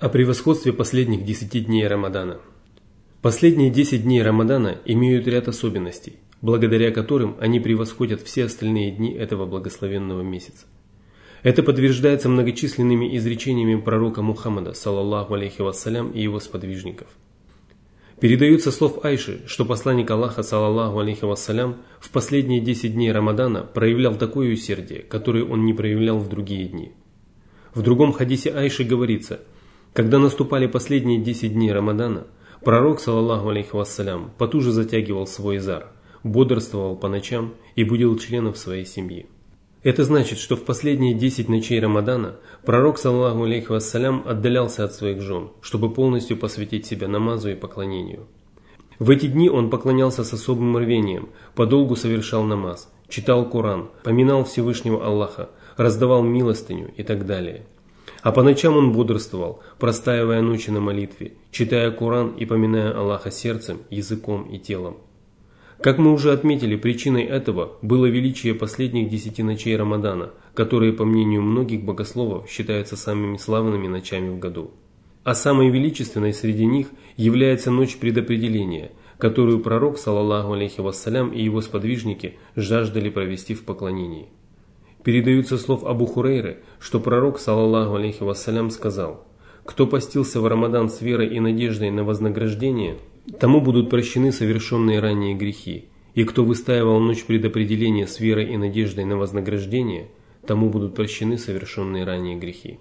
О превосходстве последних 10 дней Рамадана. Последние 10 дней Рамадана имеют ряд особенностей, благодаря которым они превосходят все остальные дни этого благословенного месяца. Это подтверждается многочисленными изречениями пророка Мухаммада, саллаллаху алейхи вассалям, и его сподвижников. Передаются слов Айши, что посланник Аллаха, саллаллаху алейхи вассалям, в последние 10 дней Рамадана проявлял такое усердие, которое он не проявлял в другие дни. В другом хадисе Айши говорится – когда наступали последние 10 дней Рамадана, пророк, саллаллаху алейхи вассалям, потуже затягивал свой зар, бодрствовал по ночам и будил членов своей семьи. Это значит, что в последние 10 ночей Рамадана пророк, саллаллаху алейхи вассалям, отдалялся от своих жен, чтобы полностью посвятить себя намазу и поклонению. В эти дни он поклонялся с особым рвением, подолгу совершал намаз, читал Коран, поминал Всевышнего Аллаха, раздавал милостыню и так далее – а по ночам он бодрствовал, простаивая ночи на молитве, читая Коран и поминая Аллаха сердцем, языком и телом. Как мы уже отметили, причиной этого было величие последних десяти ночей Рамадана, которые, по мнению многих богословов, считаются самыми славными ночами в году. А самой величественной среди них является ночь предопределения, которую пророк, саллаллаху алейхи вассалям, и его сподвижники жаждали провести в поклонении. Передаются слов Абу Хурейры, что пророк, саллаллаху алейхи вассалям, сказал, «Кто постился в Рамадан с верой и надеждой на вознаграждение, тому будут прощены совершенные ранее грехи, и кто выстаивал ночь предопределения с верой и надеждой на вознаграждение, тому будут прощены совершенные ранее грехи».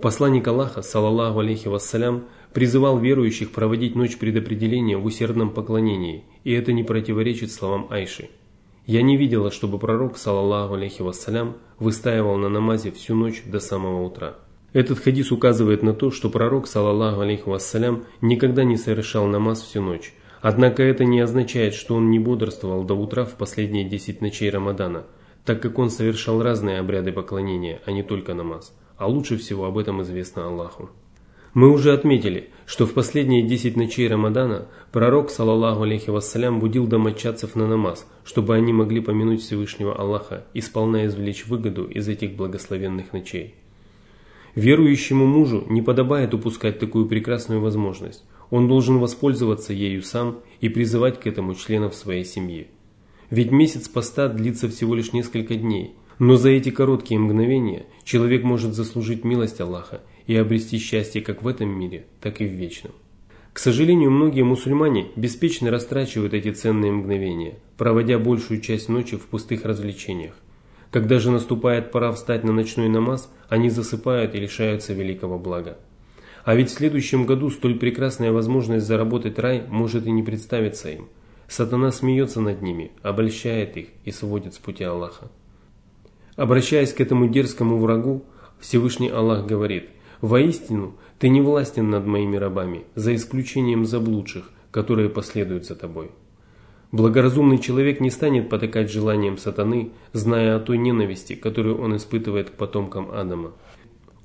Посланник Аллаха, саллаллаху алейхи вассалям, призывал верующих проводить ночь предопределения в усердном поклонении, и это не противоречит словам Айши – я не видела, чтобы пророк, саллаллаху алейхи вассалям, выстаивал на намазе всю ночь до самого утра. Этот хадис указывает на то, что пророк, саллаллаху алейхи вассалям, никогда не совершал намаз всю ночь. Однако это не означает, что он не бодрствовал до утра в последние 10 ночей Рамадана, так как он совершал разные обряды поклонения, а не только намаз. А лучше всего об этом известно Аллаху. Мы уже отметили, что в последние 10 ночей Рамадана пророк, саллаллаху алейхи вассалям, будил домочадцев на намаз, чтобы они могли помянуть Всевышнего Аллаха и сполна извлечь выгоду из этих благословенных ночей. Верующему мужу не подобает упускать такую прекрасную возможность. Он должен воспользоваться ею сам и призывать к этому членов своей семьи. Ведь месяц поста длится всего лишь несколько дней, но за эти короткие мгновения человек может заслужить милость Аллаха и обрести счастье как в этом мире, так и в вечном. К сожалению, многие мусульмане беспечно растрачивают эти ценные мгновения, проводя большую часть ночи в пустых развлечениях. Когда же наступает пора встать на ночной намаз, они засыпают и лишаются великого блага. А ведь в следующем году столь прекрасная возможность заработать рай может и не представиться им. Сатана смеется над ними, обольщает их и сводит с пути Аллаха. Обращаясь к этому дерзкому врагу, Всевышний Аллах говорит – Воистину, ты не властен над моими рабами, за исключением заблудших, которые последуют за тобой. Благоразумный человек не станет потакать желанием сатаны, зная о той ненависти, которую он испытывает к потомкам Адама.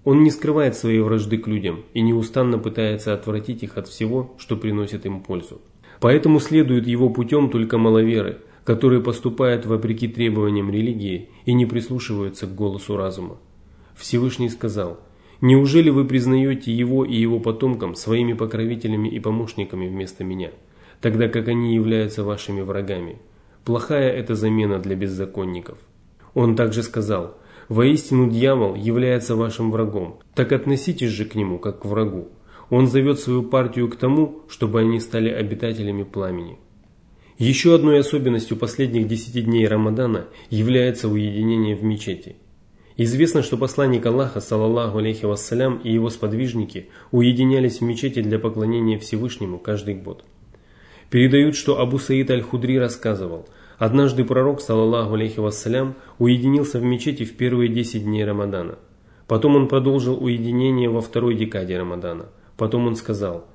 Он не скрывает своей вражды к людям и неустанно пытается отвратить их от всего, что приносит им пользу. Поэтому следуют его путем только маловеры, которые поступают вопреки требованиям религии и не прислушиваются к голосу разума. Всевышний сказал – Неужели вы признаете его и его потомкам своими покровителями и помощниками вместо меня, тогда как они являются вашими врагами? Плохая это замена для беззаконников. Он также сказал, «Воистину дьявол является вашим врагом, так относитесь же к нему, как к врагу. Он зовет свою партию к тому, чтобы они стали обитателями пламени». Еще одной особенностью последних десяти дней Рамадана является уединение в мечети – Известно, что посланник Аллаха, саллаллаху алейхи вассалям, и его сподвижники уединялись в мечети для поклонения Всевышнему каждый год. Передают, что Абу Саид аль-Худри рассказывал, однажды пророк, саллаллаху алейхи вассалям, уединился в мечети в первые 10 дней Рамадана. Потом он продолжил уединение во второй декаде Рамадана. Потом он сказал,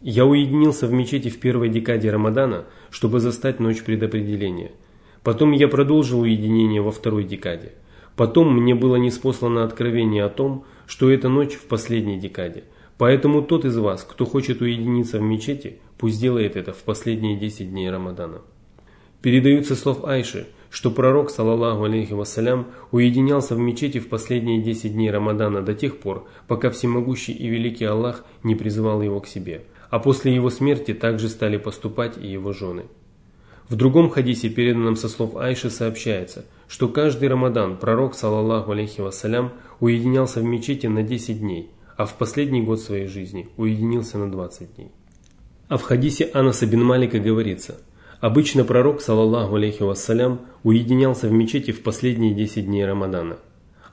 «Я уединился в мечети в первой декаде Рамадана, чтобы застать ночь предопределения. Потом я продолжил уединение во второй декаде. Потом мне было неспослано откровение о том, что это ночь в последней декаде. Поэтому тот из вас, кто хочет уединиться в мечети, пусть делает это в последние 10 дней Рамадана. Передаются слов Айши, что пророк, саллаллаху алейхи вассалям, уединялся в мечети в последние 10 дней Рамадана до тех пор, пока всемогущий и великий Аллах не призывал его к себе. А после его смерти также стали поступать и его жены. В другом хадисе, переданном со слов Айши, сообщается, что каждый Рамадан пророк, саллаллаху алейхи вассалям, уединялся в мечети на 10 дней, а в последний год своей жизни уединился на 20 дней. А в хадисе Анаса бин Малика говорится – Обычно пророк, саллаллаху алейхи вассалям, уединялся в мечети в последние 10 дней Рамадана.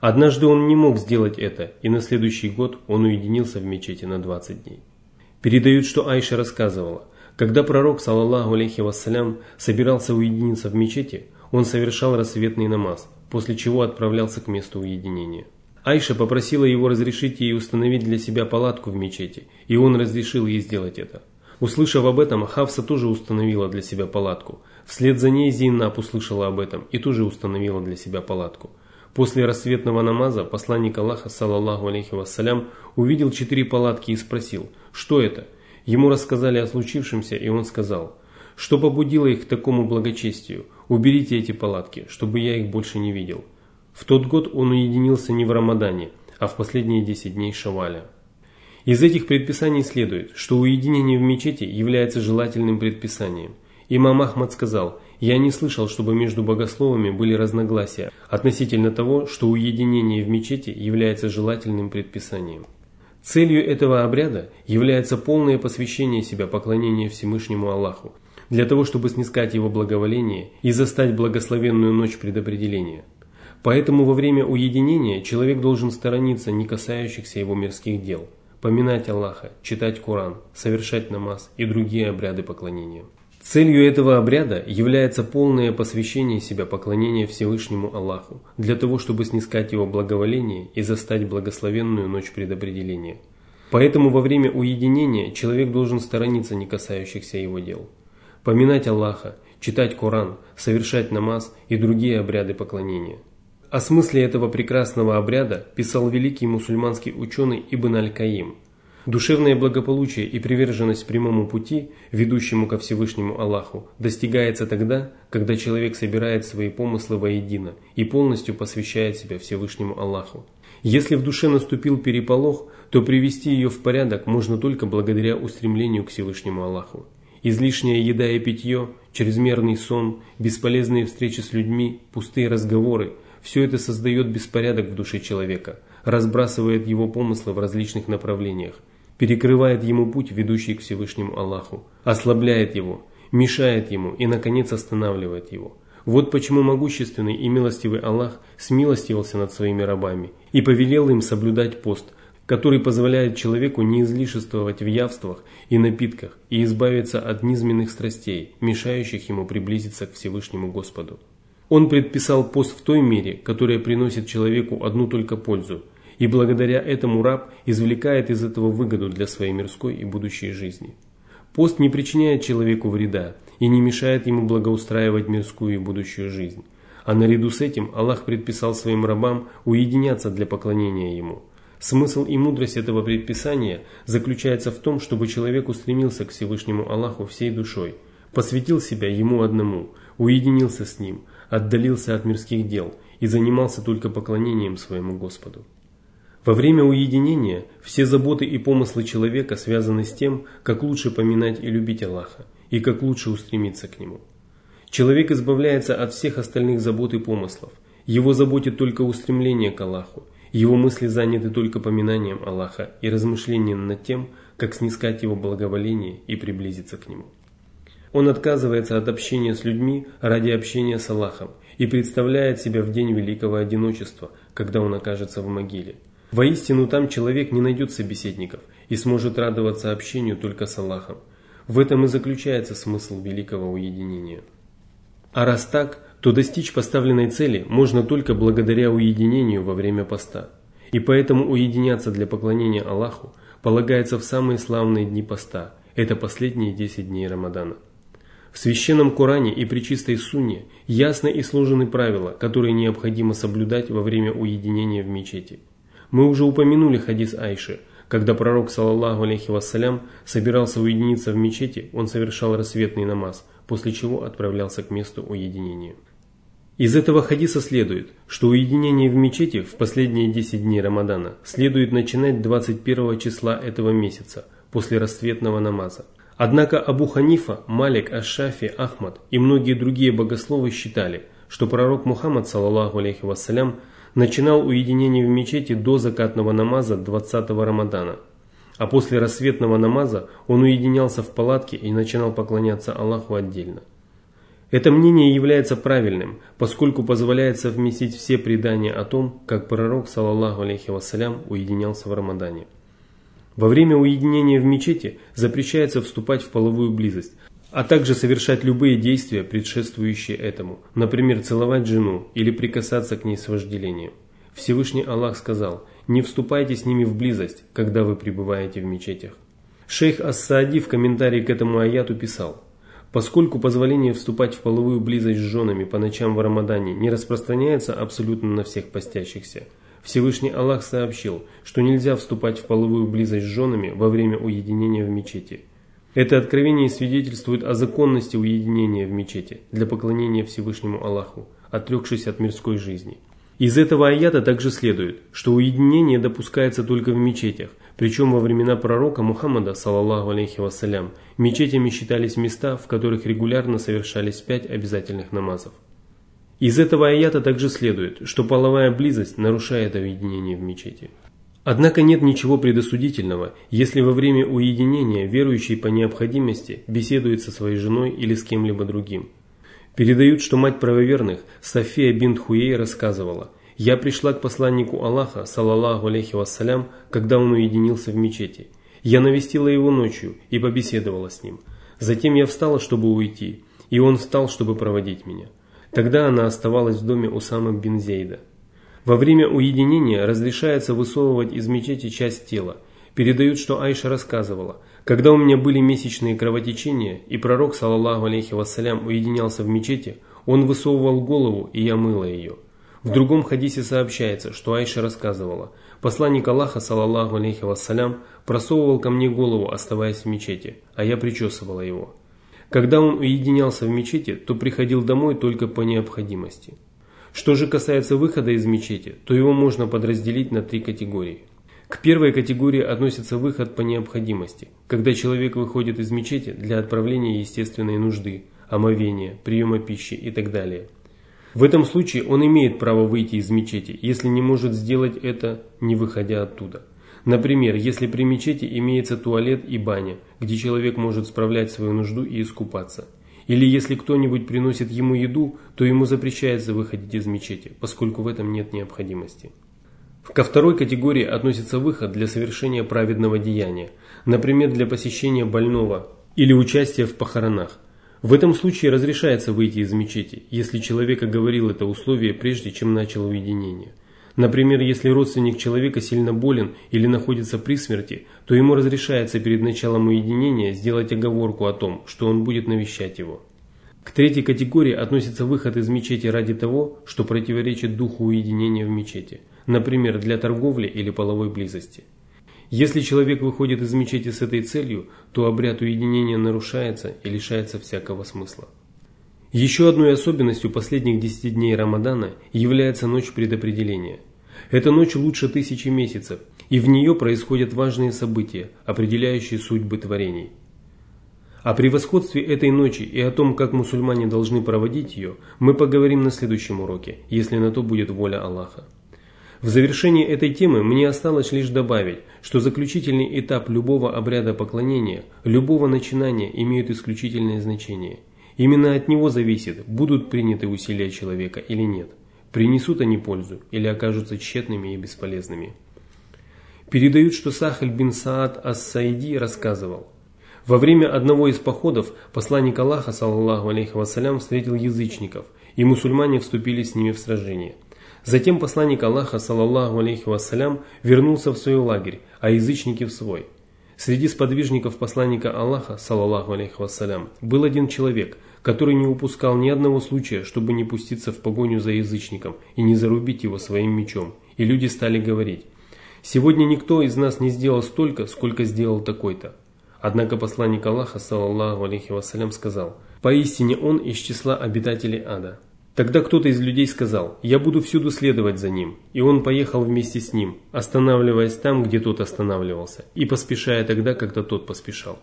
Однажды он не мог сделать это, и на следующий год он уединился в мечети на 20 дней. Передают, что Айша рассказывала, когда пророк, саллаллаху алейхи вассалям, собирался уединиться в мечети, он совершал рассветный намаз, после чего отправлялся к месту уединения. Айша попросила его разрешить ей установить для себя палатку в мечети, и он разрешил ей сделать это. Услышав об этом, Хавса тоже установила для себя палатку. Вслед за ней Зейнаб услышала об этом и тоже установила для себя палатку. После рассветного намаза посланник Аллаха, саллаллаху алейхи вассалям, увидел четыре палатки и спросил, что это? Ему рассказали о случившемся, и он сказал, что побудило их к такому благочестию? Уберите эти палатки, чтобы я их больше не видел. В тот год он уединился не в Рамадане, а в последние десять дней Шаваля. Из этих предписаний следует, что уединение в мечети является желательным предписанием. Имам Ахмад сказал, «Я не слышал, чтобы между богословами были разногласия относительно того, что уединение в мечети является желательным предписанием». Целью этого обряда является полное посвящение себя поклонению Всевышнему Аллаху, для того, чтобы снискать его благоволение и застать благословенную ночь предопределения. Поэтому во время уединения человек должен сторониться не касающихся его мирских дел – поминать Аллаха, читать Коран, совершать намаз и другие обряды поклонения. Целью этого обряда является полное посвящение себя поклонения Всевышнему Аллаху, для того, чтобы снискать его благоволение и застать благословенную ночь предопределения. Поэтому во время уединения человек должен сторониться не касающихся его дел. Поминать Аллаха, читать Коран, совершать намаз и другие обряды поклонения. О смысле этого прекрасного обряда писал великий мусульманский ученый Ибн Аль-Каим. Душевное благополучие и приверженность прямому пути, ведущему ко Всевышнему Аллаху, достигается тогда, когда человек собирает свои помыслы воедино и полностью посвящает себя Всевышнему Аллаху. Если в душе наступил переполох, то привести ее в порядок можно только благодаря устремлению к Всевышнему Аллаху. Излишняя еда и питье, чрезмерный сон, бесполезные встречи с людьми, пустые разговоры – все это создает беспорядок в душе человека, разбрасывает его помыслы в различных направлениях, перекрывает ему путь, ведущий к Всевышнему Аллаху, ослабляет его, мешает ему и, наконец, останавливает его. Вот почему могущественный и милостивый Аллах смилостивился над своими рабами и повелел им соблюдать пост, который позволяет человеку не излишествовать в явствах и напитках и избавиться от низменных страстей, мешающих ему приблизиться к Всевышнему Господу. Он предписал пост в той мере, которая приносит человеку одну только пользу, и благодаря этому раб извлекает из этого выгоду для своей мирской и будущей жизни. Пост не причиняет человеку вреда и не мешает ему благоустраивать мирскую и будущую жизнь. А наряду с этим Аллах предписал своим рабам уединяться для поклонения Ему. Смысл и мудрость этого предписания заключается в том, чтобы человек устремился к Всевышнему Аллаху всей душой, посвятил себя Ему одному, уединился с Ним – отдалился от мирских дел и занимался только поклонением своему Господу. Во время уединения все заботы и помыслы человека связаны с тем, как лучше поминать и любить Аллаха, и как лучше устремиться к Нему. Человек избавляется от всех остальных забот и помыслов. Его заботит только устремление к Аллаху. Его мысли заняты только поминанием Аллаха и размышлением над тем, как снискать Его благоволение и приблизиться к Нему. Он отказывается от общения с людьми ради общения с Аллахом и представляет себя в день великого одиночества, когда он окажется в могиле. Воистину там человек не найдет собеседников и сможет радоваться общению только с Аллахом. В этом и заключается смысл великого уединения. А раз так, то достичь поставленной цели можно только благодаря уединению во время поста. И поэтому уединяться для поклонения Аллаху полагается в самые славные дни поста. Это последние 10 дней Рамадана. В священном Коране и при чистой Сунне ясно и сложены правила, которые необходимо соблюдать во время уединения в мечети. Мы уже упомянули хадис Айши. Когда пророк, саллаллаху алейхи вассалям, собирался уединиться в мечети, он совершал рассветный намаз, после чего отправлялся к месту уединения. Из этого хадиса следует, что уединение в мечети в последние 10 дней Рамадана следует начинать 21 числа этого месяца, после расцветного намаза. Однако Абу Ханифа, Малик, Аш-Шафи, Ахмад и многие другие богословы считали, что пророк Мухаммад, саллаллаху алейхи вассалям, начинал уединение в мечети до закатного намаза 20-го Рамадана, а после рассветного намаза он уединялся в палатке и начинал поклоняться Аллаху отдельно. Это мнение является правильным, поскольку позволяет совместить все предания о том, как пророк, саллаллаху алейхи вассалям, уединялся в Рамадане. Во время уединения в мечети запрещается вступать в половую близость, а также совершать любые действия, предшествующие этому, например, целовать жену или прикасаться к ней с вожделением. Всевышний Аллах сказал, не вступайте с ними в близость, когда вы пребываете в мечетях. Шейх Ас-Саади в комментарии к этому аяту писал, Поскольку позволение вступать в половую близость с женами по ночам в Рамадане не распространяется абсолютно на всех постящихся, Всевышний Аллах сообщил, что нельзя вступать в половую близость с женами во время уединения в мечети. Это откровение свидетельствует о законности уединения в мечети для поклонения Всевышнему Аллаху, отрекшись от мирской жизни. Из этого аята также следует, что уединение допускается только в мечетях, причем во времена пророка Мухаммада, саллаллаху алейхи вассалям, мечетями считались места, в которых регулярно совершались пять обязательных намазов. Из этого аята также следует, что половая близость нарушает уединение в мечети. Однако нет ничего предосудительного, если во время уединения верующий по необходимости беседует со своей женой или с кем-либо другим. Передают, что мать правоверных София бинт Хуей рассказывала, «Я пришла к посланнику Аллаха, саллаллаху алейхи вассалям, когда он уединился в мечети. Я навестила его ночью и побеседовала с ним. Затем я встала, чтобы уйти, и он встал, чтобы проводить меня. Тогда она оставалась в доме Усамы бин Зейда. Во время уединения разрешается высовывать из мечети часть тела. Передают, что Айша рассказывала – когда у меня были месячные кровотечения, и пророк, саллаллаху алейхи вассалям, уединялся в мечети, он высовывал голову, и я мыла ее. В другом хадисе сообщается, что Айша рассказывала, посланник Аллаха, саллаллаху алейхи вассалям, просовывал ко мне голову, оставаясь в мечети, а я причесывала его. Когда он уединялся в мечети, то приходил домой только по необходимости. Что же касается выхода из мечети, то его можно подразделить на три категории. К первой категории относится выход по необходимости, когда человек выходит из мечети для отправления естественной нужды, омовения, приема пищи и так далее. В этом случае он имеет право выйти из мечети, если не может сделать это, не выходя оттуда. Например, если при мечети имеется туалет и баня, где человек может справлять свою нужду и искупаться. Или если кто-нибудь приносит ему еду, то ему запрещается выходить из мечети, поскольку в этом нет необходимости. Ко второй категории относится выход для совершения праведного деяния, например, для посещения больного или участия в похоронах. В этом случае разрешается выйти из мечети, если человек оговорил это условие прежде, чем начал уединение. Например, если родственник человека сильно болен или находится при смерти, то ему разрешается перед началом уединения сделать оговорку о том, что он будет навещать его. К третьей категории относится выход из мечети ради того, что противоречит духу уединения в мечети – например, для торговли или половой близости. Если человек выходит из мечети с этой целью, то обряд уединения нарушается и лишается всякого смысла. Еще одной особенностью последних 10 дней Рамадана является ночь предопределения. Эта ночь лучше тысячи месяцев, и в нее происходят важные события, определяющие судьбы творений. О превосходстве этой ночи и о том, как мусульмане должны проводить ее, мы поговорим на следующем уроке, если на то будет воля Аллаха. В завершении этой темы мне осталось лишь добавить, что заключительный этап любого обряда поклонения, любого начинания имеет исключительное значение. Именно от него зависит, будут приняты усилия человека или нет, принесут они пользу или окажутся тщетными и бесполезными. Передают, что Сахаль бин Саад ас-Саиди рассказывал. Во время одного из походов посланник Аллаха, саллаллаху алейхи вассалям, встретил язычников, и мусульмане вступили с ними в сражение – Затем посланник Аллаха, саллаллаху алейхи вассалям, вернулся в свой лагерь, а язычники в свой. Среди сподвижников посланника Аллаха, саллаллаху алейхи вассалям, был один человек, который не упускал ни одного случая, чтобы не пуститься в погоню за язычником и не зарубить его своим мечом. И люди стали говорить, «Сегодня никто из нас не сделал столько, сколько сделал такой-то». Однако посланник Аллаха, саллаллаху алейхи вассалям, сказал, «Поистине он из числа обитателей ада». Тогда кто-то из людей сказал, «Я буду всюду следовать за ним». И он поехал вместе с ним, останавливаясь там, где тот останавливался, и поспешая тогда, когда тот поспешал.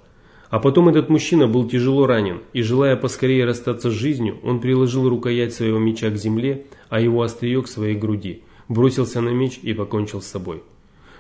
А потом этот мужчина был тяжело ранен, и желая поскорее расстаться с жизнью, он приложил рукоять своего меча к земле, а его острие к своей груди, бросился на меч и покончил с собой.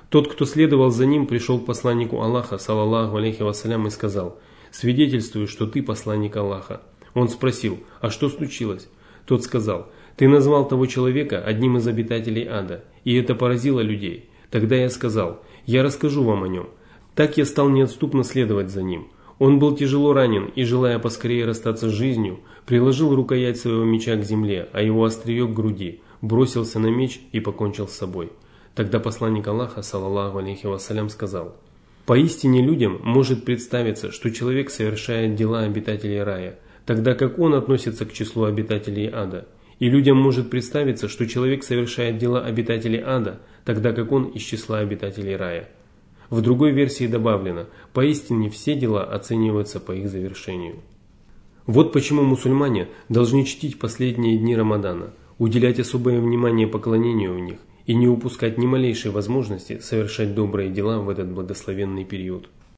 Тот, кто следовал за ним, пришел к посланнику Аллаха, салаллаху алейхи вассалям, и сказал, «Свидетельствую, что ты посланник Аллаха». Он спросил, «А что случилось?» Тот сказал, «Ты назвал того человека одним из обитателей ада, и это поразило людей. Тогда я сказал, я расскажу вам о нем». Так я стал неотступно следовать за ним. Он был тяжело ранен и, желая поскорее расстаться с жизнью, приложил рукоять своего меча к земле, а его острие к груди, бросился на меч и покончил с собой. Тогда посланник Аллаха, саллаллаху алейхи вассалям, сказал, «Поистине людям может представиться, что человек совершает дела обитателей рая, тогда как он относится к числу обитателей ада. И людям может представиться, что человек совершает дела обитателей ада, тогда как он из числа обитателей рая». В другой версии добавлено, поистине все дела оцениваются по их завершению. Вот почему мусульмане должны чтить последние дни Рамадана, уделять особое внимание поклонению в них и не упускать ни малейшей возможности совершать добрые дела в этот благословенный период.